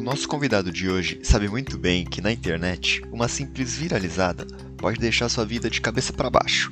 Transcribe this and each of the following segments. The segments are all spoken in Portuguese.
O nosso convidado de hoje sabe muito bem que na internet, uma simples viralizada pode deixar sua vida de cabeça para baixo.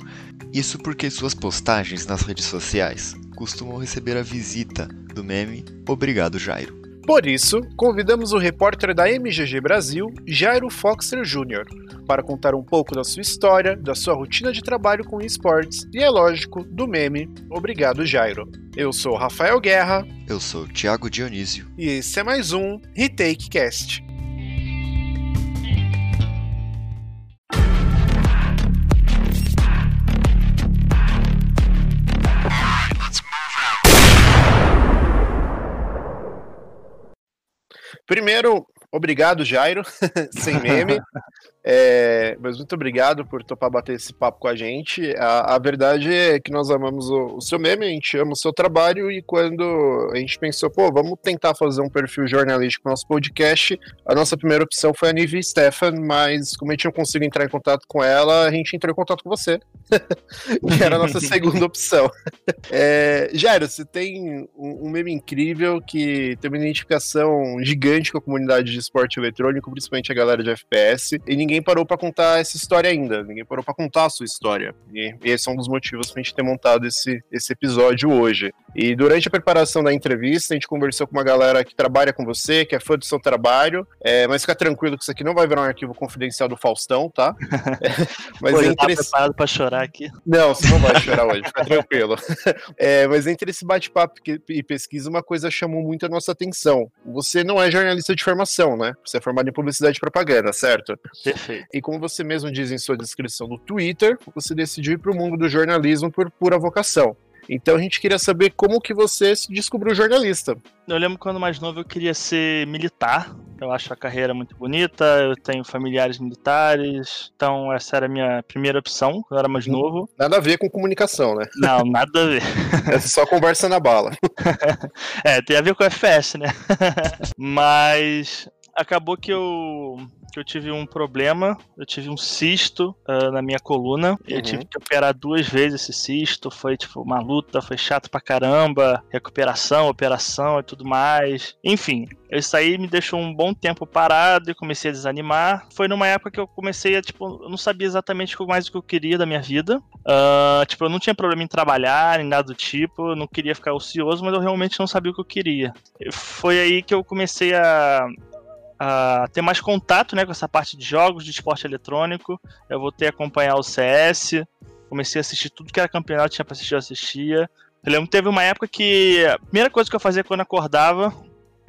Isso porque suas postagens nas redes sociais costumam receber a visita do meme Obrigado Jairo. Por isso, convidamos o repórter da MGG Brasil, Jairo Foxer Jr., para contar um pouco da sua história, da sua rotina de trabalho com esportes e, é lógico, do meme Obrigado Jairo. Eu sou Rafael Guerra. Eu sou Thiago Dionísio. E esse é mais um Retake Cast. Primeiro, obrigado, Jairo, sem meme. É, mas muito obrigado por topar bater esse papo com a gente. A, a verdade é que nós amamos o, o, seu meme, a gente ama o seu trabalho, e quando a gente pensou, pô, vamos tentar fazer um perfil jornalístico no nosso podcast, a nossa primeira opção foi a Nive Stefan, mas como a gente não conseguiu entrar em contato com ela, a gente entrou em contato com você, que era a nossa segunda opção. É, Jairo, você tem um, um meme incrível que tem uma identificação gigante com a comunidade de esporte eletrônico, principalmente a galera de FPS, e ninguém parou para contar essa história ainda, ninguém parou para contar a sua história. E, esse é um dos motivos pra gente ter montado esse, esse episódio hoje. E durante a preparação da entrevista, a gente conversou com uma galera que trabalha com você, que é fã do seu trabalho, é, mas fica tranquilo que isso aqui não vai virar um arquivo confidencial do Faustão, tá? É, mas Pô, entre... tá preparado pra chorar aqui? Não, você não vai chorar hoje, fica tranquilo. É, mas entre esse bate-papo e pesquisa, uma coisa chamou muito a nossa atenção. Você não é jornalista de formação, né? Você é formado em publicidade e propaganda, certo? Perfeito. E como você mesmo diz em sua descrição do Twitter, você decidiu ir para o mundo do jornalismo por pura vocação. Então a gente queria saber como que você se descobriu jornalista. Eu lembro quando mais novo eu queria ser militar. Eu acho a carreira muito bonita, eu tenho familiares militares, então essa era a minha primeira opção quando eu era mais hum, novo. Nada a ver com comunicação, né? Não, nada a ver. É só conversa na bala. é, tem a ver com FPS, né? Mas acabou que eu que eu tive um problema, eu tive um cisto uh, na minha coluna, uhum. eu tive que operar duas vezes esse cisto, foi tipo uma luta, foi chato pra caramba, recuperação, operação e tudo mais. Enfim, isso aí me deixou um bom tempo parado e comecei a desanimar. Foi numa época que eu comecei a, tipo, eu não sabia exatamente mais o que eu queria da minha vida. Uh, tipo, eu não tinha problema em trabalhar, nem nada do tipo, eu não queria ficar ocioso, mas eu realmente não sabia o que eu queria. Foi aí que eu comecei a a ter mais contato né, com essa parte de jogos, de esporte eletrônico. Eu voltei a acompanhar o CS, comecei a assistir tudo que era campeonato, tinha pra assistir, eu assistia. Eu lembro que teve uma época que a primeira coisa que eu fazia quando acordava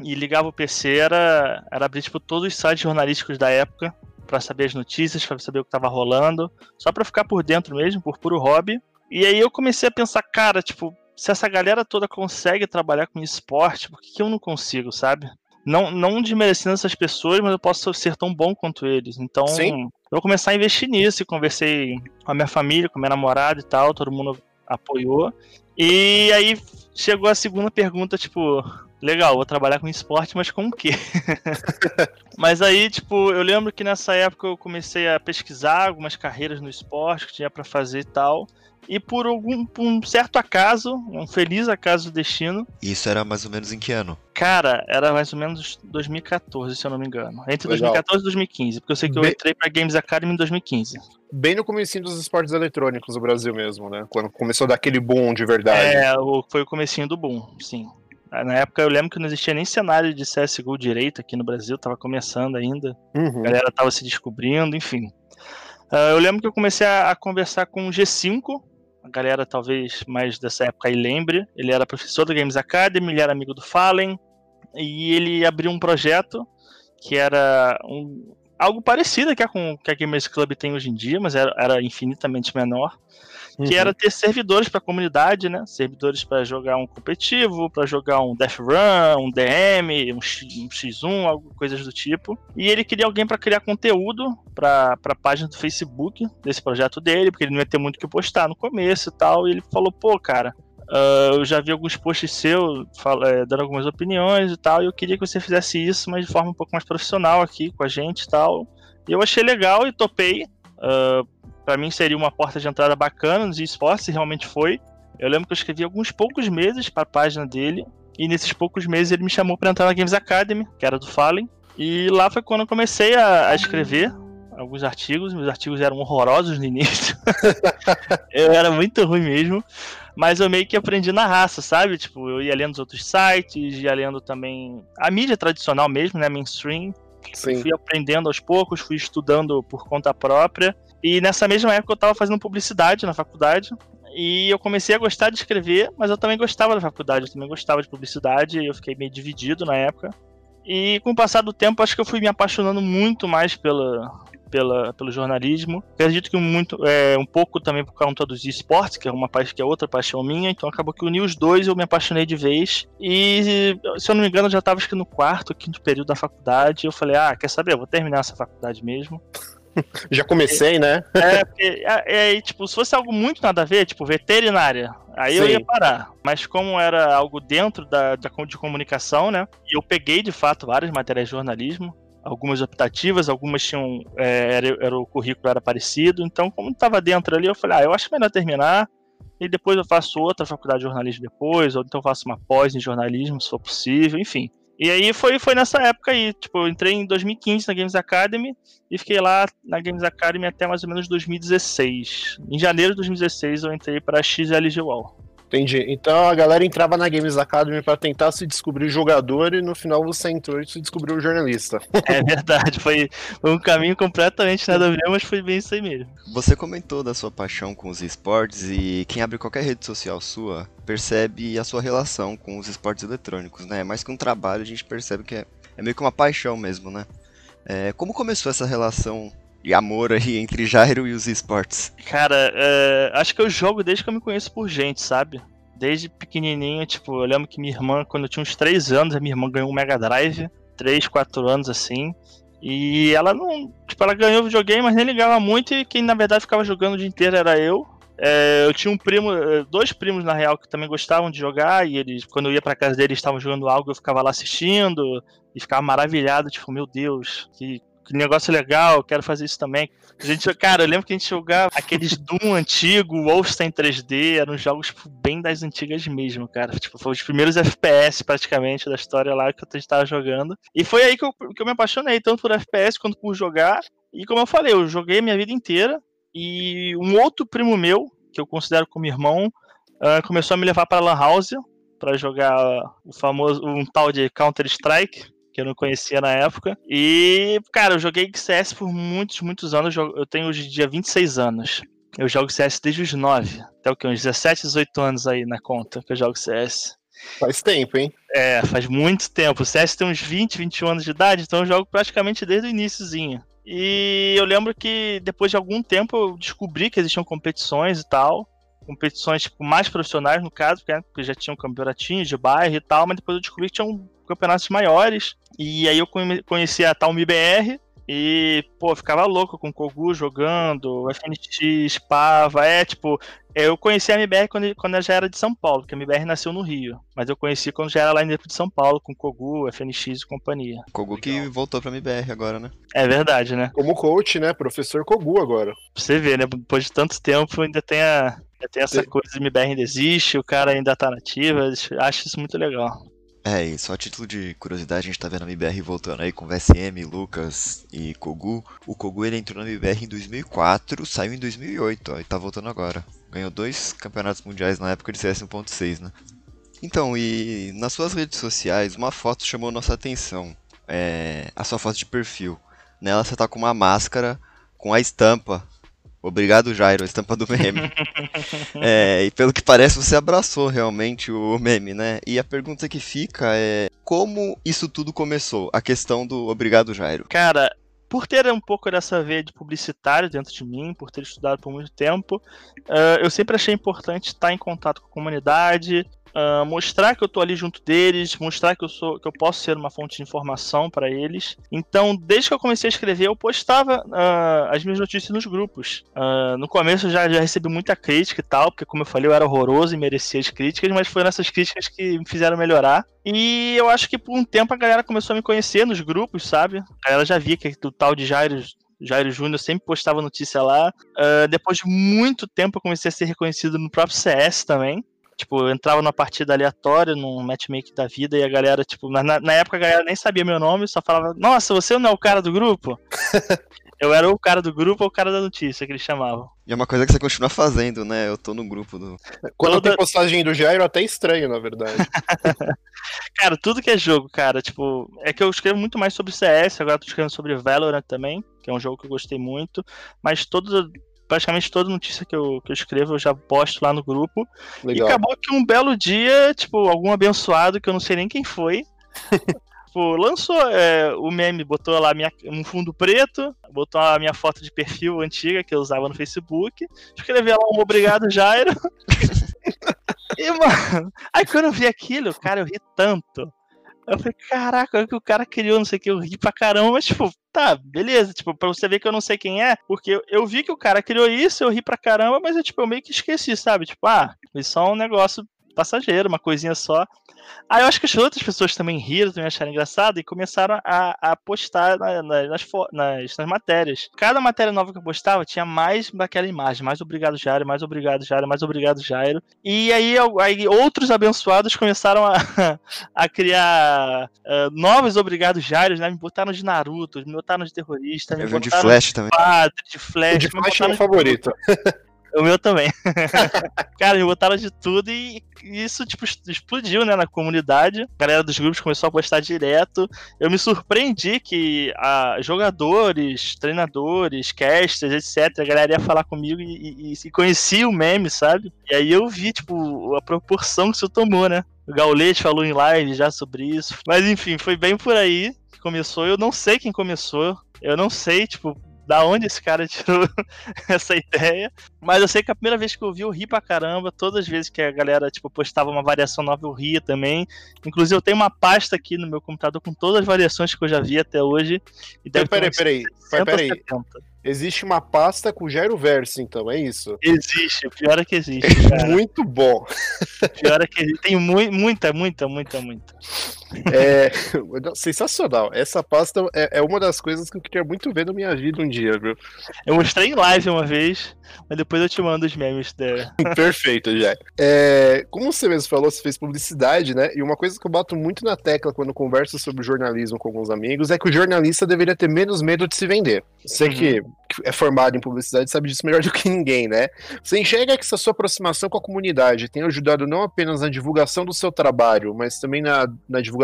e ligava o PC era, era abrir tipo, todos os sites jornalísticos da época para saber as notícias, para saber o que estava rolando, só para ficar por dentro mesmo, por puro hobby. E aí eu comecei a pensar, cara, tipo, se essa galera toda consegue trabalhar com esporte, por que, que eu não consigo, sabe? Não, não desmerecendo essas pessoas, mas eu posso ser tão bom quanto eles. Então, Sim. eu vou começar a investir nisso. E conversei com a minha família, com a minha namorada e tal, todo mundo apoiou. E aí chegou a segunda pergunta, tipo, legal, vou trabalhar com esporte, mas com o quê? mas aí, tipo, eu lembro que nessa época eu comecei a pesquisar algumas carreiras no esporte que tinha para fazer e tal. E por algum por um certo acaso, um feliz acaso do destino. Isso era mais ou menos em que ano? Cara, era mais ou menos 2014, se eu não me engano. Entre Legal. 2014 e 2015, porque eu sei que eu Bem... entrei pra Games Academy em 2015. Bem no comecinho dos esportes eletrônicos no Brasil mesmo, né? Quando começou daquele boom de verdade. É, foi o comecinho do boom, sim. Na época eu lembro que não existia nem cenário de CSGO direito aqui no Brasil, tava começando ainda. Uhum. A galera tava se descobrindo, enfim. Uh, eu lembro que eu comecei a, a conversar com o G5, a galera talvez mais dessa época aí lembre. Ele era professor do Games Academy, ele era amigo do Fallen, e ele abriu um projeto que era um, algo parecido que a, com, que a Gamers Club tem hoje em dia, mas era, era infinitamente menor, que uhum. era ter servidores para a comunidade, né? Servidores para jogar um competitivo, para jogar um Death Run, um DM, um, X, um X1, algo, coisas do tipo. E ele queria alguém para criar conteúdo para a página do Facebook desse projeto dele, porque ele não ia ter muito o que postar no começo e tal. E ele falou: pô, cara, Uh, eu já vi alguns posts seus é, dando algumas opiniões e tal, e eu queria que você fizesse isso, mas de forma um pouco mais profissional aqui com a gente e tal. E eu achei legal e topei. Uh, para mim seria uma porta de entrada bacana nos esportes, e realmente foi. Eu lembro que eu escrevi alguns poucos meses para a página dele, E nesses poucos meses ele me chamou para entrar na Games Academy, que era do Fallen. E lá foi quando eu comecei a, a escrever alguns artigos. Meus artigos eram horrorosos no início. eu era muito ruim mesmo. Mas eu meio que aprendi na raça, sabe? Tipo, eu ia lendo os outros sites, ia lendo também a mídia tradicional mesmo, né? Mainstream. Sim. Fui aprendendo aos poucos, fui estudando por conta própria. E nessa mesma época eu estava fazendo publicidade na faculdade. E eu comecei a gostar de escrever, mas eu também gostava da faculdade, eu também gostava de publicidade, e eu fiquei meio dividido na época. E com o passar do tempo, acho que eu fui me apaixonando muito mais pela, pela, pelo jornalismo. acredito que muito, é, um pouco também por conta dos esportes, que é uma parte que é outra paixão minha, então acabou que uniu os dois eu me apaixonei de vez. E se eu não me engano, eu já estava acho que no quarto, quinto período da faculdade. Eu falei, ah, quer saber? Eu vou terminar essa faculdade mesmo. Já comecei, né? É, porque, é, é, tipo, se fosse algo muito nada a ver, tipo, veterinária, aí Sim. eu ia parar. Mas como era algo dentro da, da, de comunicação, né? E eu peguei, de fato, várias matérias de jornalismo, algumas optativas, algumas tinham. É, era, era, o currículo era parecido. Então, como estava dentro ali, eu falei, ah, eu acho melhor terminar. E depois eu faço outra faculdade de jornalismo depois, ou então faço uma pós em jornalismo, se for possível, enfim. E aí foi, foi nessa época aí, tipo, eu entrei em 2015 na Games Academy e fiquei lá na Games Academy até mais ou menos 2016. Em janeiro de 2016 eu entrei para a XLG WoW. Entendi. Então a galera entrava na Games Academy para tentar se descobrir jogador e no final você entrou e se descobriu jornalista. É verdade, foi, um caminho completamente nada a ver, mas foi bem isso aí mesmo. Você comentou da sua paixão com os esportes e quem abre qualquer rede social sua percebe a sua relação com os esportes eletrônicos, né? Mais que um trabalho, a gente percebe que é, é meio que uma paixão mesmo, né? É, como começou essa relação de amor aí entre Jairo e os esportes? Cara, é, acho que eu jogo desde que eu me conheço por gente, sabe? Desde pequenininho, tipo, eu lembro que minha irmã, quando eu tinha uns 3 anos, a minha irmã ganhou um Mega Drive, 3, 4 anos assim. E ela não. Tipo, ela ganhou o videogame, mas nem ligava muito. E quem na verdade ficava jogando o dia inteiro era eu. É, eu tinha um primo, é, dois primos na real, que também gostavam de jogar. E eles, quando eu ia pra casa deles, estavam jogando algo, eu ficava lá assistindo. E ficava maravilhado, tipo, meu Deus, que que negócio legal, quero fazer isso também. A gente, cara, eu lembro que a gente jogava aqueles Doom antigo, Wolfenstein 3D, eram jogos tipo, bem das antigas mesmo, cara. Tipo, foi os primeiros FPS praticamente da história lá que eu estava jogando. E foi aí que eu, que eu me apaixonei, tanto por FPS quanto por jogar. E como eu falei, eu joguei a minha vida inteira. E um outro primo meu, que eu considero como irmão, uh, começou a me levar para Lan House para jogar o famoso um tal de Counter Strike que eu não conhecia na época. E, cara, eu joguei CS por muitos, muitos anos. Eu tenho hoje em dia 26 anos. Eu jogo CS desde os 9. Até o que? Uns 17, 18 anos aí na conta que eu jogo CS. Faz tempo, hein? É, faz muito tempo. O CS tem uns 20, 21 anos de idade, então eu jogo praticamente desde o iníciozinho. E eu lembro que depois de algum tempo eu descobri que existiam competições e tal. Competições tipo, mais profissionais, no caso, porque já tinham campeonatinhos de bairro e tal, mas depois eu descobri que tinham campeonatos maiores. E aí eu conheci a Talmi BR e, pô, ficava louco com o Kogu jogando, FNX, Pava, é, tipo, eu conheci a MBR quando, quando ela já era de São Paulo, porque a MBR nasceu no Rio, mas eu conheci quando já era lá dentro de São Paulo, com Kogu, FNX e companhia. Kogu que voltou pra MBR agora, né? É verdade, né? Como coach, né? Professor Kogu agora. Pra você ver, né? Depois de tanto tempo ainda tem a, ainda tem essa coisa de MBR ainda existe, o cara ainda tá nativa, acho isso muito legal. É, e só a título de curiosidade, a gente tá vendo a MBR voltando aí com VSM, Lucas e Kogu. O Kogu ele entrou na MBR em 2004, saiu em 2008, ó, e tá voltando agora. Ganhou dois campeonatos mundiais na época de CS 1.6, né? Então, e nas suas redes sociais, uma foto chamou nossa atenção. É a sua foto de perfil. Nela você tá com uma máscara com a estampa Obrigado, Jairo, a estampa do meme. é, e pelo que parece, você abraçou realmente o meme, né? E a pergunta que fica é: como isso tudo começou? A questão do Obrigado, Jairo. Cara, por ter um pouco dessa veia de publicitário dentro de mim, por ter estudado por muito tempo, uh, eu sempre achei importante estar em contato com a comunidade, Uh, mostrar que eu tô ali junto deles, mostrar que eu sou, que eu posso ser uma fonte de informação para eles. Então, desde que eu comecei a escrever, eu postava uh, as minhas notícias nos grupos. Uh, no começo eu já, já recebi muita crítica e tal, porque como eu falei, eu era horroroso e merecia as críticas, mas foram essas críticas que me fizeram melhorar. E eu acho que por um tempo a galera começou a me conhecer nos grupos, sabe? A galera já via que o tal de Jairo Jairo Júnior sempre postava notícia lá. Uh, depois de muito tempo eu comecei a ser reconhecido no próprio CS também Tipo, eu entrava numa partida aleatória, num matchmaking da vida, e a galera, tipo, na, na época a galera nem sabia meu nome, só falava, nossa, você não é o cara do grupo? eu era o cara do grupo ou o cara da notícia que eles chamavam. E é uma coisa que você continua fazendo, né? Eu tô no grupo do. Quando Toda... tem postagem do Jairo, até estranho, na verdade. cara, tudo que é jogo, cara, tipo, é que eu escrevo muito mais sobre CS, agora tô escrevendo sobre Valorant também, que é um jogo que eu gostei muito, mas todo, praticamente toda notícia que eu, que eu escrevo eu já posto lá no grupo. Legal. E acabou que um belo dia, tipo, algum abençoado que eu não sei nem quem foi. tipo, lançou é, o meme, botou lá minha, um fundo preto, botou a minha foto de perfil antiga que eu usava no Facebook, escreveu lá um obrigado, Jairo. e, mano, aí quando eu vi aquilo, cara, eu ri tanto. Eu falei, caraca, o que o cara criou, não sei o que, eu ri pra caramba, mas tipo, tá, beleza, tipo, pra você ver que eu não sei quem é, porque eu, vi que o cara criou isso, eu ri pra caramba, mas eu, tipo, eu meio que esqueci, sabe? Tipo, ah, isso é um negócio passageiro, uma coisinha só. Aí eu acho que as outras pessoas também riram, também acharam engraçado e começaram a, a postar na, na, nas, nas, nas, matérias. Cada matéria nova que eu postava tinha mais daquela imagem, mais obrigado Jairo, mais obrigado Jairo, mais obrigado Jairo. E aí, aí outros abençoados começaram a, a criar uh, novos obrigados Jairo, né? Me botaram de Naruto, me botaram de terrorista, me botaram de Flash também. Padre, de Flash. O de Flash é meu favorito. O meu também. cara, me botaram de tudo e isso, tipo, explodiu, né, na comunidade. A galera dos grupos começou a postar direto. Eu me surpreendi que a, jogadores, treinadores, casters, etc., a galera ia falar comigo e, e, e conhecia o meme, sabe? E aí eu vi, tipo, a proporção que isso tomou, né? O Gaulete falou em live já sobre isso. Mas enfim, foi bem por aí que começou. Eu não sei quem começou. Eu não sei, tipo, da onde esse cara tirou essa ideia. Mas eu sei que a primeira vez que eu vi, eu ri pra caramba. Todas as vezes que a galera, tipo, postava uma variação nova, eu ria também. Inclusive, eu tenho uma pasta aqui no meu computador com todas as variações que eu já vi até hoje. E deve peraí, peraí, peraí. peraí. Existe uma pasta com Jairo Verso, então, é isso? Existe, pior é que existe. Cara. muito bom. Pior é que existe. Tem mu muita, muita, muita, muita. É, sensacional. Essa pasta é, é, uma das coisas que eu queria muito ver na minha vida um dia, viu? Eu mostrei em live uma vez, mas depois eu te mando os memes dela. Perfeito, já. É, como você mesmo falou, você fez publicidade, né? E uma coisa que eu bato muito na tecla quando converso sobre jornalismo com alguns amigos é que o jornalista deveria ter menos medo de se vender. Sei uhum. que é formado em publicidade sabe disso melhor do que ninguém, né? Você enxerga que essa sua aproximação com a comunidade tem ajudado não apenas na divulgação do seu trabalho, mas também na, na divulgação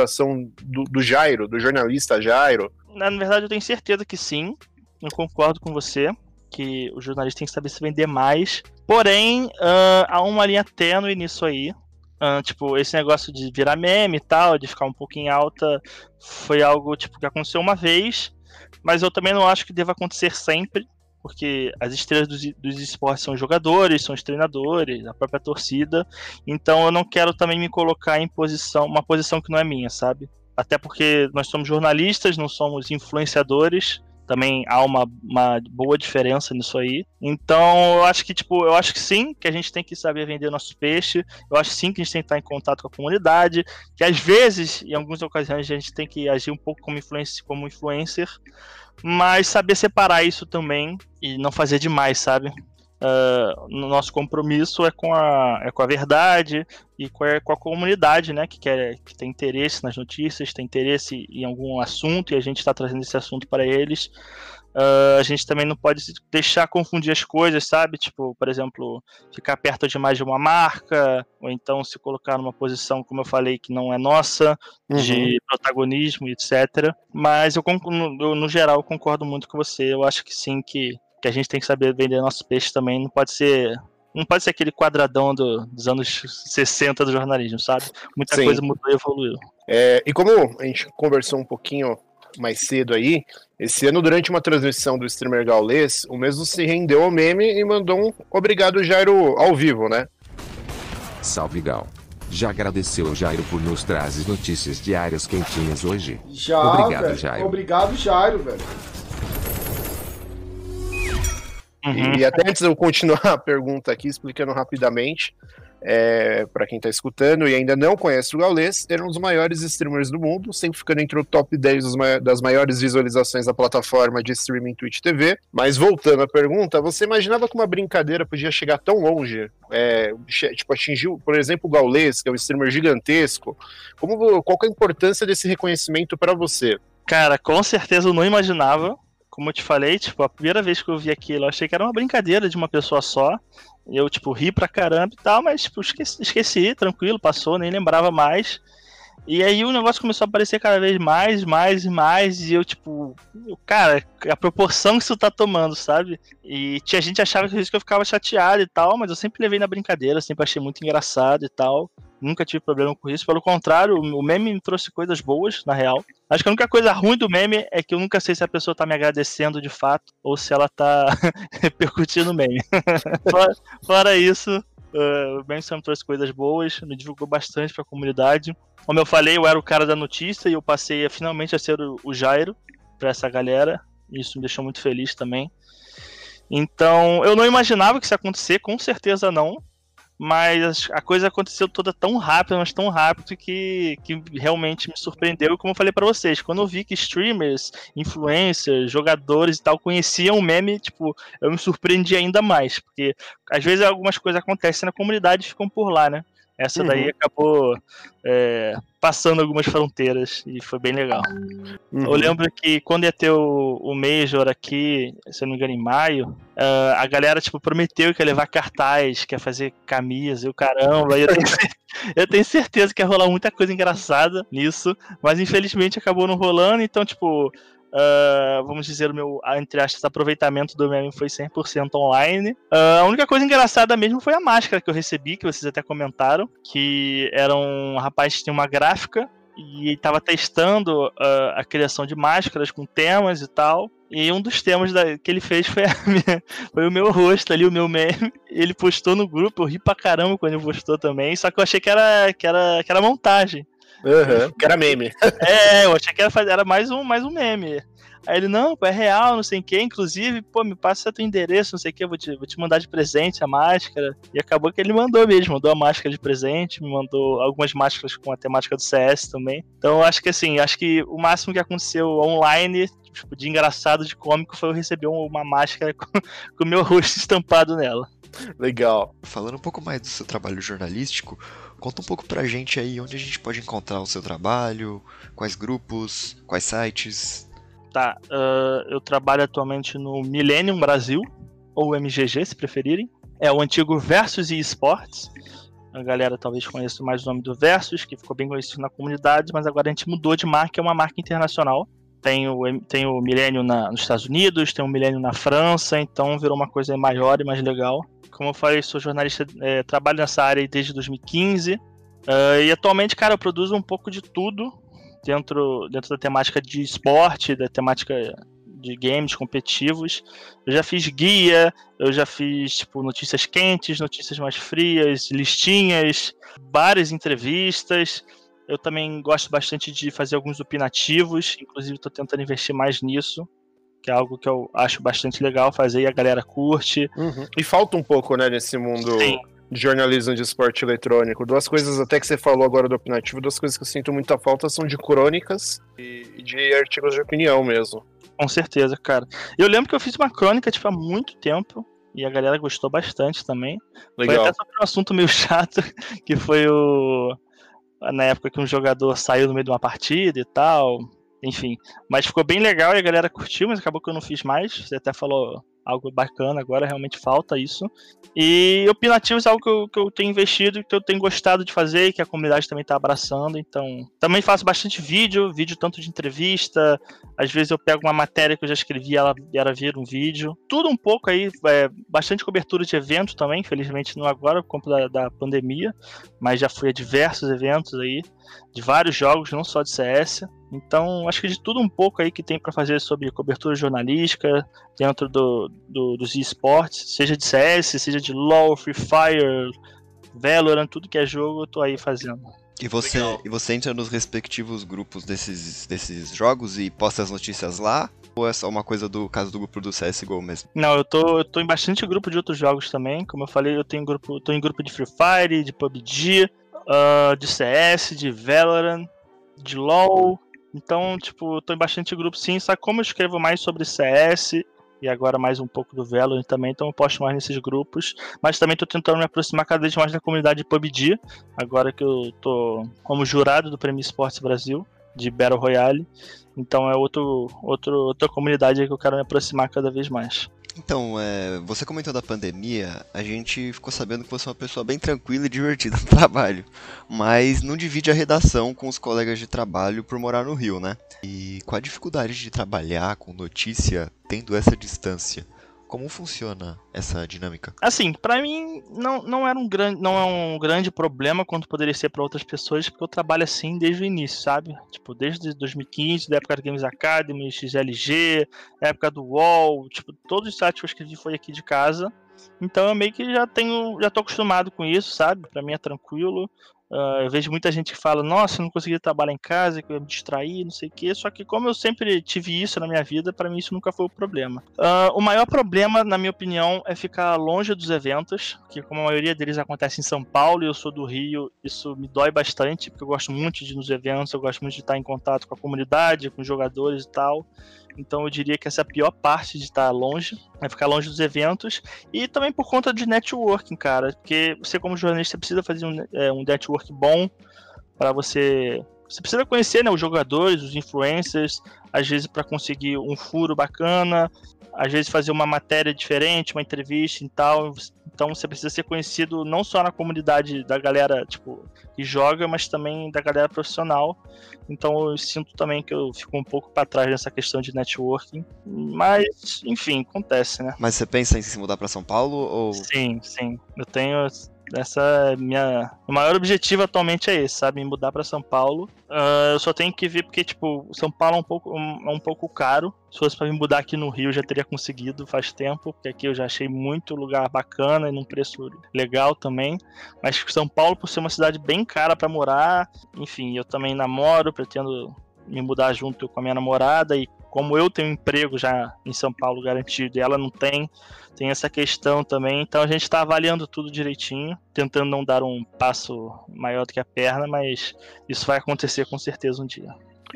do, do Jairo, do jornalista Jairo? Na verdade, eu tenho certeza que sim. Eu concordo com você que o jornalista tem que saber se vender mais. Porém, uh, há uma linha tênue nisso aí. Uh, tipo, esse negócio de virar meme e tal, de ficar um pouquinho alta, foi algo tipo que aconteceu uma vez mas eu também não acho que deva acontecer sempre, porque as estrelas dos, dos esportes são jogadores, são os treinadores, a própria torcida. Então eu não quero também me colocar em posição, uma posição que não é minha, sabe? Até porque nós somos jornalistas, não somos influenciadores. Também há uma, uma boa diferença nisso aí. Então, eu acho que, tipo, eu acho que sim, que a gente tem que saber vender nosso peixe. Eu acho sim que a gente tem que estar em contato com a comunidade. Que às vezes, em algumas ocasiões, a gente tem que agir um pouco como, influencer, como influencer. Mas saber separar isso também e não fazer demais, sabe? Uh, nosso compromisso é com a, é com a verdade e com a, com a comunidade, né, que, quer, que tem interesse nas notícias, tem interesse em algum assunto e a gente está trazendo esse assunto para eles. Uh, a gente também não pode deixar confundir as coisas, sabe? Tipo, por exemplo, ficar perto demais de uma marca, ou então se colocar numa posição, como eu falei, que não é nossa, uhum. de protagonismo, etc. Mas eu, no, no geral, concordo muito com você. Eu acho que sim, que que a gente tem que saber vender nosso peixe também. Não pode ser. Não pode ser aquele quadradão do, dos anos 60 do jornalismo, sabe? Muita Sim. coisa mudou e evoluiu. É, e como a gente conversou um pouquinho mais cedo aí, esse ano, durante uma transmissão do streamer Gaules, o mesmo se rendeu ao meme e mandou um obrigado, Jairo, ao vivo, né? Salve, Gal. Já agradeceu, Jairo, por nos trazer notícias diárias quentinhas hoje? Já, Obrigado, velho. Jairo. Obrigado, Jairo, velho. Uhum. E até antes de eu continuar a pergunta aqui, explicando rapidamente, é, para quem está escutando e ainda não conhece o Gaules, ele é um dos maiores streamers do mundo, sempre ficando entre o top 10 das maiores visualizações da plataforma de streaming Twitch TV. Mas voltando à pergunta, você imaginava que uma brincadeira podia chegar tão longe? É, tipo, atingiu, por exemplo, o Gaules, que é um streamer gigantesco. Como, qual é a importância desse reconhecimento para você? Cara, com certeza eu não imaginava. Como eu te falei, tipo, a primeira vez que eu vi aquilo, eu achei que era uma brincadeira de uma pessoa só. Eu, tipo, ri pra caramba e tal, mas, tipo, esqueci, esqueci, tranquilo, passou, nem lembrava mais. E aí o negócio começou a aparecer cada vez mais, mais e mais, e eu, tipo, cara, a proporção que isso tá tomando, sabe? E tinha gente que achava que eu ficava chateado e tal, mas eu sempre levei na brincadeira, sempre achei muito engraçado e tal. Nunca tive problema com isso. Pelo contrário, o meme me trouxe coisas boas, na real. Acho que a única coisa ruim do meme é que eu nunca sei se a pessoa tá me agradecendo de fato ou se ela tá repercutindo o meme. fora, fora, isso, uh, o me trouxe coisas boas, me divulgou bastante pra comunidade. Como eu falei, eu era o cara da notícia e eu passei a, finalmente a ser o, o Jairo pra essa galera. Isso me deixou muito feliz também. Então, eu não imaginava que isso ia acontecer, com certeza não mas a coisa aconteceu toda tão rápido, mas tão rápido que, que realmente me surpreendeu. E como eu falei para vocês, quando eu vi que streamers, influencers, jogadores e tal conheciam o meme, tipo, eu me surpreendi ainda mais, porque às vezes algumas coisas acontecem na comunidade e ficam por lá, né? Essa daí uhum. acabou é, passando algumas fronteiras e foi bem legal. Uhum. Eu lembro que quando ia ter o, o Major aqui, se eu não me engano, em maio, uh, a galera tipo, prometeu que ia levar cartaz, que ia fazer camisa e o caramba. E eu, tenho, eu tenho certeza que ia rolar muita coisa engraçada nisso, mas infelizmente acabou não rolando, então, tipo. Uh, vamos dizer, o meu, entre aspas, aproveitamento do meme foi 100% online. Uh, a única coisa engraçada mesmo foi a máscara que eu recebi, que vocês até comentaram, que era um rapaz que tinha uma gráfica e estava testando uh, a criação de máscaras com temas e tal. E um dos temas da, que ele fez foi, minha, foi, o meu rosto ali, o meu meme. Ele postou no grupo, eu ri pra caramba quando ele postou também, só que eu achei que era, que era, que era montagem. Uhum, que era meme. É, eu achei que era, era mais, um, mais um meme. Aí ele, não, é real, não sei o que. Inclusive, pô, me passa teu endereço, não sei o que, vou te, vou te mandar de presente a máscara. E acabou que ele mandou mesmo, mandou a máscara de presente, me mandou algumas máscaras com a temática do CS também. Então, acho que assim, acho que o máximo que aconteceu online, tipo, de engraçado, de cômico, foi eu receber uma máscara com o meu rosto estampado nela. Legal. Falando um pouco mais do seu trabalho jornalístico, conta um pouco pra gente aí onde a gente pode encontrar o seu trabalho, quais grupos, quais sites. Tá, uh, eu trabalho atualmente no Millennium Brasil, ou MGG se preferirem. É o antigo Versus e Esportes. A galera talvez conheça mais o nome do Versus, que ficou bem conhecido na comunidade, mas agora a gente mudou de marca, é uma marca internacional. Tem o, tem o Millennium nos Estados Unidos, tem o Millennium na França, então virou uma coisa maior e mais legal. Como eu falei, sou jornalista, é, trabalho nessa área desde 2015. Uh, ah, e atualmente, cara, eu produzo um pouco de tudo dentro, dentro da temática de esporte, da temática de games competitivos. Eu já fiz guia, eu já fiz tipo notícias quentes, notícias mais frias, listinhas, várias entrevistas. Eu também gosto bastante de fazer alguns opinativos, inclusive estou tentando investir mais nisso que é algo que eu acho bastante legal fazer e a galera curte. Uhum. E falta um pouco, né, nesse mundo Sim. De jornalismo de esporte eletrônico. Duas coisas até que você falou agora do opinativo, duas coisas que eu sinto muita falta são de crônicas e de artigos de opinião mesmo. Com certeza, cara. Eu lembro que eu fiz uma crônica, tipo, há muito tempo. E a galera gostou bastante também. Legal. Foi até sobre um assunto meio chato, que foi o. Na época que um jogador saiu no meio de uma partida e tal. Enfim, mas ficou bem legal e a galera curtiu, mas acabou que eu não fiz mais. Você até falou algo bacana agora, realmente falta isso. E opinativos é algo que eu, que eu tenho investido, que eu tenho gostado de fazer, que a comunidade também está abraçando. Então, também faço bastante vídeo, vídeo tanto de entrevista, às vezes eu pego uma matéria que eu já escrevi e ela, ela vira um vídeo. Tudo um pouco aí, é, bastante cobertura de evento também, infelizmente não agora, por conta da, da pandemia, mas já fui a diversos eventos aí, de vários jogos, não só de CS. Então, acho que de tudo um pouco aí que tem para fazer sobre cobertura jornalística dentro do, do, dos esportes, seja de CS, seja de LoL, Free Fire, Valorant, tudo que é jogo, eu tô aí fazendo. E você, e você entra nos respectivos grupos desses, desses jogos e posta as notícias lá? Ou é só uma coisa do caso do grupo do CSGO mesmo? Não, eu tô, eu tô em bastante grupo de outros jogos também. Como eu falei, eu tenho grupo, tô em grupo de Free Fire, de PUBG, uh, de CS, de Valorant, de LoL. Então, tipo, eu tô em bastante grupo sim, só como eu escrevo mais sobre CS e agora mais um pouco do Valorant também, então eu posto mais nesses grupos. Mas também estou tentando me aproximar cada vez mais da comunidade de PUBG, agora que eu tô como jurado do Prêmio Esportes Brasil de Battle Royale. Então é outro, outro, outra comunidade que eu quero me aproximar cada vez mais. Então, é, você comentou da pandemia, a gente ficou sabendo que você é uma pessoa bem tranquila e divertida no trabalho, mas não divide a redação com os colegas de trabalho por morar no Rio, né? E qual a dificuldade de trabalhar com notícia tendo essa distância? Como funciona essa dinâmica? Assim, para mim não, não era um grande não é um grande problema quanto poderia ser para outras pessoas, porque eu trabalho assim desde o início, sabe? Tipo, desde 2015, da época do Games Academy, XLG, época do UOL, tipo, todos os sites que eu escrevi foi aqui de casa. Então eu meio que já tenho, já tô acostumado com isso, sabe? Para mim é tranquilo. Uh, eu vejo muita gente que fala, nossa, não consegui trabalhar em casa, que eu ia me distrair, não sei o quê. Só que como eu sempre tive isso na minha vida, para mim isso nunca foi o problema. Uh, o maior problema, na minha opinião, é ficar longe dos eventos, que como a maioria deles acontece em São Paulo e eu sou do Rio, isso me dói bastante, porque eu gosto muito de ir nos eventos, eu gosto muito de estar em contato com a comunidade, com os jogadores e tal. Então eu diria que essa é a pior parte de estar longe, é ficar longe dos eventos. E também por conta de networking, cara. Porque você, como jornalista, precisa fazer um, é, um network bom para você. Você precisa conhecer né, os jogadores, os influencers, às vezes para conseguir um furo bacana, às vezes fazer uma matéria diferente, uma entrevista e tal. Então você precisa ser conhecido não só na comunidade da galera tipo que joga, mas também da galera profissional. Então eu sinto também que eu fico um pouco para trás nessa questão de networking. Mas, enfim, acontece, né? Mas você pensa em se mudar para São Paulo ou Sim, sim. Eu tenho essa é minha. O maior objetivo atualmente é esse, sabe? Me mudar para São Paulo. Uh, eu só tenho que ver porque, tipo, São Paulo é um pouco, um, é um pouco caro. Se fosse para me mudar aqui no Rio, já teria conseguido faz tempo, porque aqui eu já achei muito lugar bacana e num preço legal também. Mas São Paulo, por ser uma cidade bem cara para morar, enfim, eu também namoro, pretendo me mudar junto com a minha namorada e como eu tenho emprego já em São Paulo garantido e ela não tem, tem essa questão também. Então a gente está avaliando tudo direitinho, tentando não dar um passo maior do que a perna, mas isso vai acontecer com certeza um dia.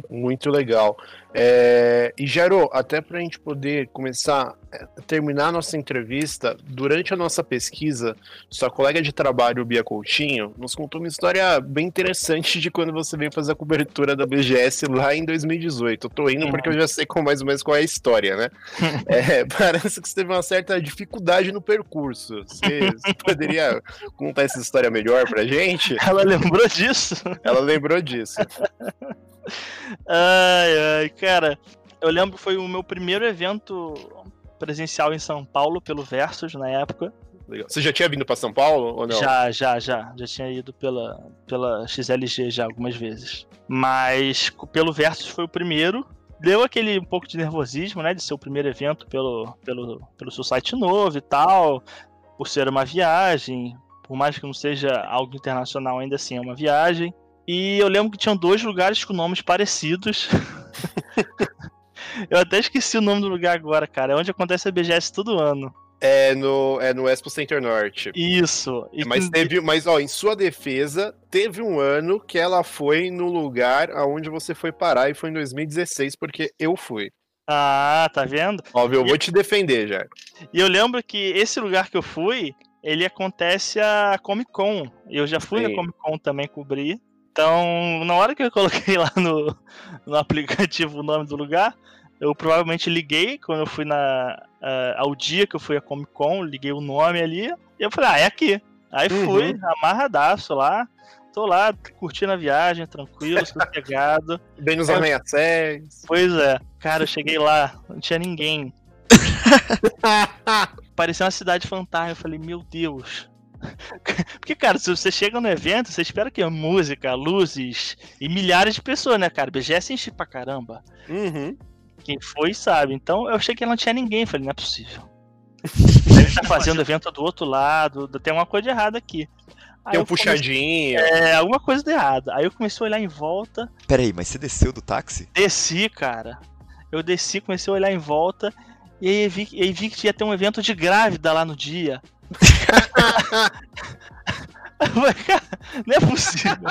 Muito legal. É, e Jairo, até para a gente poder começar a terminar a nossa entrevista, durante a nossa pesquisa, sua colega de trabalho, Bia Coutinho, nos contou uma história bem interessante de quando você veio fazer a cobertura da BGS lá em 2018. Eu tô indo porque eu já sei com mais ou menos qual é a história, né? é, parece que você teve uma certa dificuldade no percurso. Você, você poderia contar essa história melhor pra gente? Ela lembrou disso? Ela lembrou disso. ai, ai, cara, eu lembro que foi o meu primeiro evento presencial em São Paulo pelo Versus na época. Legal. Você já tinha vindo para São Paulo ou não? Já, já, já. Já tinha ido pela, pela XLG já algumas vezes. Mas pelo Versus foi o primeiro. Deu aquele um pouco de nervosismo, né? De ser o primeiro evento pelo, pelo, pelo seu site novo e tal. Por ser uma viagem. Por mais que não seja algo internacional, ainda assim é uma viagem. E eu lembro que tinham dois lugares com nomes parecidos. eu até esqueci o nome do lugar agora, cara. É onde acontece a BGS todo ano. É no, é no Expo Center Norte. Isso. E mas teve, mas ó, em sua defesa, teve um ano que ela foi no lugar aonde você foi parar e foi em 2016, porque eu fui. Ah, tá vendo? Óbvio, eu e... vou te defender já. E eu lembro que esse lugar que eu fui, ele acontece a Comic Con. Eu já fui Sim. na Comic Con também cobrir. Então, na hora que eu coloquei lá no, no aplicativo o nome do lugar, eu provavelmente liguei quando eu fui na. Uh, ao dia que eu fui a Comic Con, liguei o nome ali, e eu falei, ah, é aqui. Aí uhum. fui, amarradaço lá. Tô lá, curtindo a viagem, tranquilo, sossegado. Bem nos amanhecéis. Pois é. Cara, eu cheguei lá, não tinha ninguém. Parecia uma cidade fantástica. Eu falei, meu Deus, porque, cara, se você chega no evento, você espera que música, luzes e milhares de pessoas, né, cara? BGS enche pra caramba. Uhum. Quem foi sabe. Então eu achei que não tinha ninguém. Falei, não é possível. Ele tá fazendo evento do outro lado, tem uma coisa errada aqui. Aí Tem um puxadinho. Comecei... É, alguma coisa de errado. Aí eu comecei a olhar em volta. Peraí, mas você desceu do táxi? Desci, cara. Eu desci, comecei a olhar em volta. E aí vi, aí vi que ia ter um evento de grávida lá no dia. não é possível.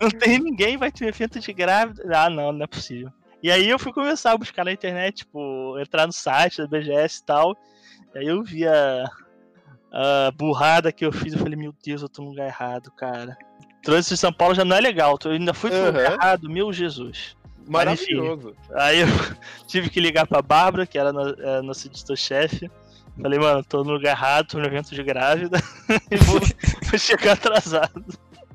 Não tem ninguém vai ter evento de grávida. Ah, não, não é possível. E aí eu fui começar a buscar na internet, tipo, entrar no site da BGS e tal. E aí eu vi a, a burrada que eu fiz. Eu falei, meu Deus, eu tô no lugar errado, cara. Trânsito de São Paulo já não é legal. Eu ainda fui pro uhum. lugar errado, meu Jesus. Maravilhoso. aí eu tive que ligar pra Bárbara, que era a nossa editor-chefe. Falei, mano, tô no lugar errado, tô no evento de grávida e vou, vou chegar atrasado.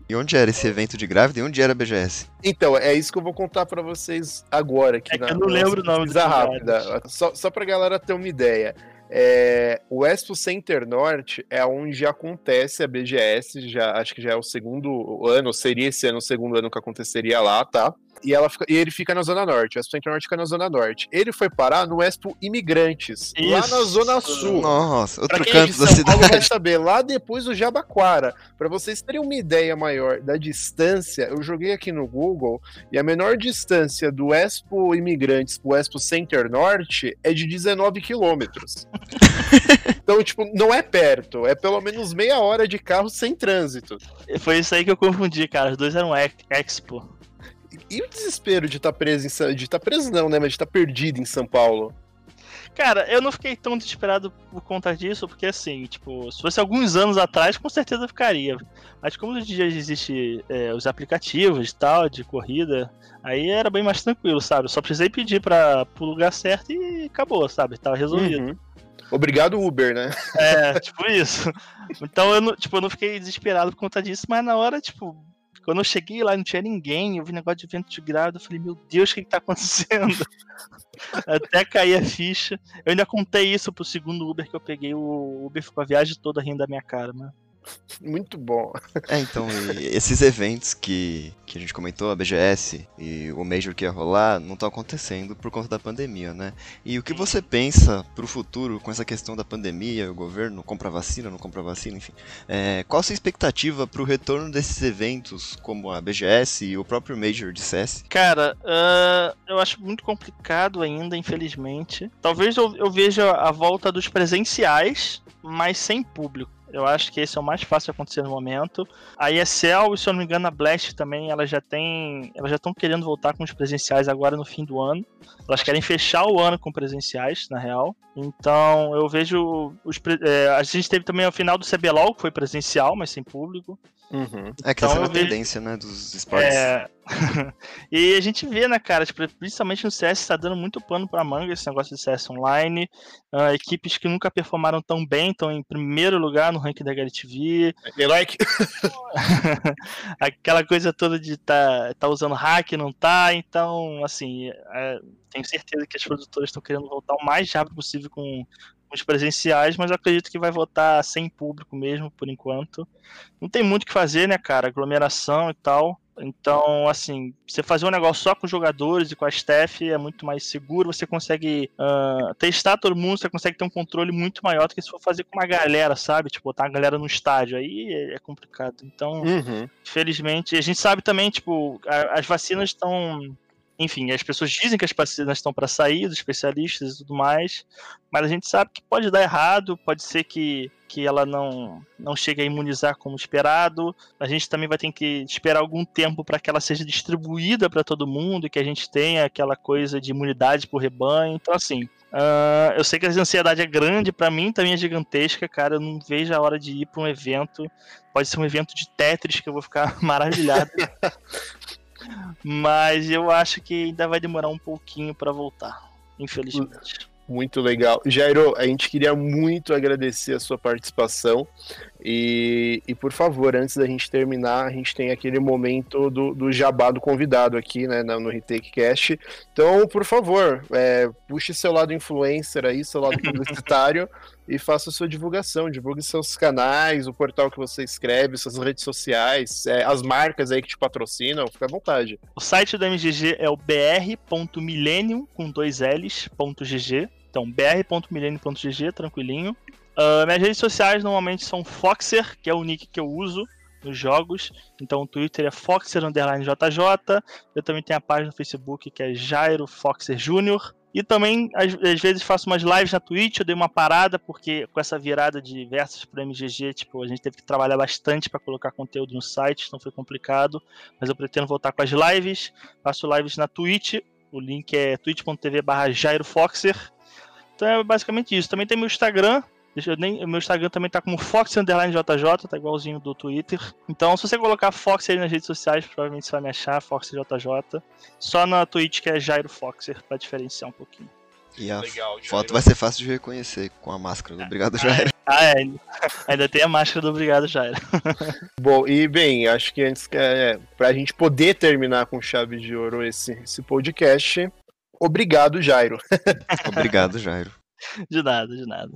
E onde era esse evento de grávida e onde era a BGS? Então, é isso que eu vou contar para vocês agora. Aqui é na, que eu não lembro o nome rápida. Só, só pra galera ter uma ideia. É, o Expo Center Norte é onde acontece a BGS, já, acho que já é o segundo ano, seria esse ano o segundo ano que aconteceria lá, tá? E, ela fica, e ele fica na Zona Norte. O Expo Center Norte fica na Zona Norte. Ele foi parar no Expo Imigrantes, Isso. lá na Zona Sul. Nossa, outro canto da cidade. Paulo vai saber, lá depois do Jabaquara. Para vocês terem uma ideia maior da distância, eu joguei aqui no Google e a menor distância do Expo Imigrantes pro Expo Center Norte é de 19 quilômetros. então, tipo, não é perto, é pelo menos meia hora de carro sem trânsito. Foi isso aí que eu confundi, cara. Os dois eram Expo. E o desespero de estar tá preso em de estar tá preso não, né, mas de estar tá perdido em São Paulo? Cara, eu não fiquei tão desesperado por conta disso, porque assim, tipo, se fosse alguns anos atrás, com certeza ficaria. Mas como hoje em dia existe é, os aplicativos e tal, de corrida, aí era bem mais tranquilo, sabe? Eu só precisei pedir para o lugar certo e acabou, sabe? Tava resolvido. Uhum. Obrigado, Uber, né? É, tipo isso. Então eu não, tipo, eu não fiquei desesperado por conta disso, mas na hora, tipo, quando eu cheguei lá não tinha ninguém, eu vi negócio de evento de grávida, eu falei, meu Deus, o que, que tá acontecendo? Até cair a ficha. Eu ainda contei isso pro segundo Uber que eu peguei, o Uber ficou a viagem toda rindo da minha cara, mano. Muito bom. É, então, esses eventos que, que a gente comentou, a BGS e o Major que ia rolar, não estão acontecendo por conta da pandemia, né? E o que você pensa pro futuro com essa questão da pandemia, o governo compra vacina, não compra vacina, enfim. É, qual a sua expectativa pro retorno desses eventos, como a BGS e o próprio Major de CS? Cara, uh, eu acho muito complicado ainda, infelizmente. Talvez eu, eu veja a volta dos presenciais, mas sem público. Eu acho que esse é o mais fácil de acontecer no momento. A ESL, se eu não me engano, a Blast também, ela já tem. Elas já estão querendo voltar com os presenciais agora no fim do ano. Elas querem fechar o ano com presenciais, na real. Então eu vejo. Os, é, a gente teve também o final do CBLOL, que foi presencial, mas sem público. Uhum. É que então, essa é uma vejo... tendência, né, dos esportes. É... e a gente vê, né, cara, tipo, principalmente no CS está dando muito pano pra manga esse negócio de CS online. Uh, equipes que nunca performaram tão bem estão em primeiro lugar no ranking da HLTV. like. Aquela coisa toda de tá, tá usando hack, não tá. Então, assim, é, tenho certeza que as produtoras estão querendo voltar o mais rápido possível com os presenciais, mas eu acredito que vai votar sem público mesmo, por enquanto. Não tem muito o que fazer, né, cara? Aglomeração e tal. Então, assim, você fazer um negócio só com os jogadores e com a staff é muito mais seguro, você consegue uh, testar todo mundo, você consegue ter um controle muito maior do que se for fazer com uma galera, sabe? Tipo, botar a galera no estádio, aí é, é complicado. Então, uhum. infelizmente, a gente sabe também, tipo, a, as vacinas estão enfim, as pessoas dizem que as vacinas estão para sair, os especialistas e tudo mais, mas a gente sabe que pode dar errado, pode ser que, que ela não, não chegue a imunizar como esperado. A gente também vai ter que esperar algum tempo para que ela seja distribuída para todo mundo e que a gente tenha aquela coisa de imunidade por rebanho. Então, assim, Uh, eu sei que a ansiedade é grande, para mim também é gigantesca, cara. Eu não vejo a hora de ir para um evento. Pode ser um evento de Tetris que eu vou ficar maravilhado. Mas eu acho que ainda vai demorar um pouquinho para voltar, infelizmente. Muito legal. Jairo, a gente queria muito agradecer a sua participação. E, e por favor, antes da gente terminar, a gente tem aquele momento do, do jabá do convidado aqui, né, no Retake Cast. Então, por favor, é, puxe seu lado influencer aí, seu lado publicitário, e faça sua divulgação. Divulgue seus canais, o portal que você escreve, suas redes sociais, é, as marcas aí que te patrocinam, fica à vontade. O site do MGG é o br.millennium com dois L's, .gg. Então, br.millennium.gg, tranquilinho. Uh, minhas redes sociais normalmente são Foxer, que é o nick que eu uso nos jogos. Então o Twitter é Foxer underline JJ. Eu também tenho a página no Facebook que é Jairo Foxer Júnior. E também, às, às, vezes, faço umas lives na Twitch, eu dei uma parada, porque com essa virada de versos para MGG, tipo, a gente teve que trabalhar bastante para colocar conteúdo no site, então foi complicado. Mas eu pretendo voltar com as lives. Faço lives na Twitch, o link é twitch.tv barra JairoFoxer. Então é basicamente isso. Também tem meu Instagram, eu nem, meu Instagram também tá como Fox Underline JJ, tá igualzinho do Twitter. Então, se você colocar Fox aí nas redes sociais, provavelmente você vai me achar, Fox JJ. Só na Twitch que é Jairo Foxer, pra diferenciar um pouquinho. E a Legal, foto vai ser fácil de reconhecer com a máscara do Obrigado ah, Jairo. Ah, é. Ainda tem a máscara do Obrigado Jairo. Bom, e bem, acho que antes, é, pra gente poder terminar com chave de ouro esse, esse podcast, obrigado, Jairo. Obrigado, Jairo. De nada, de nada.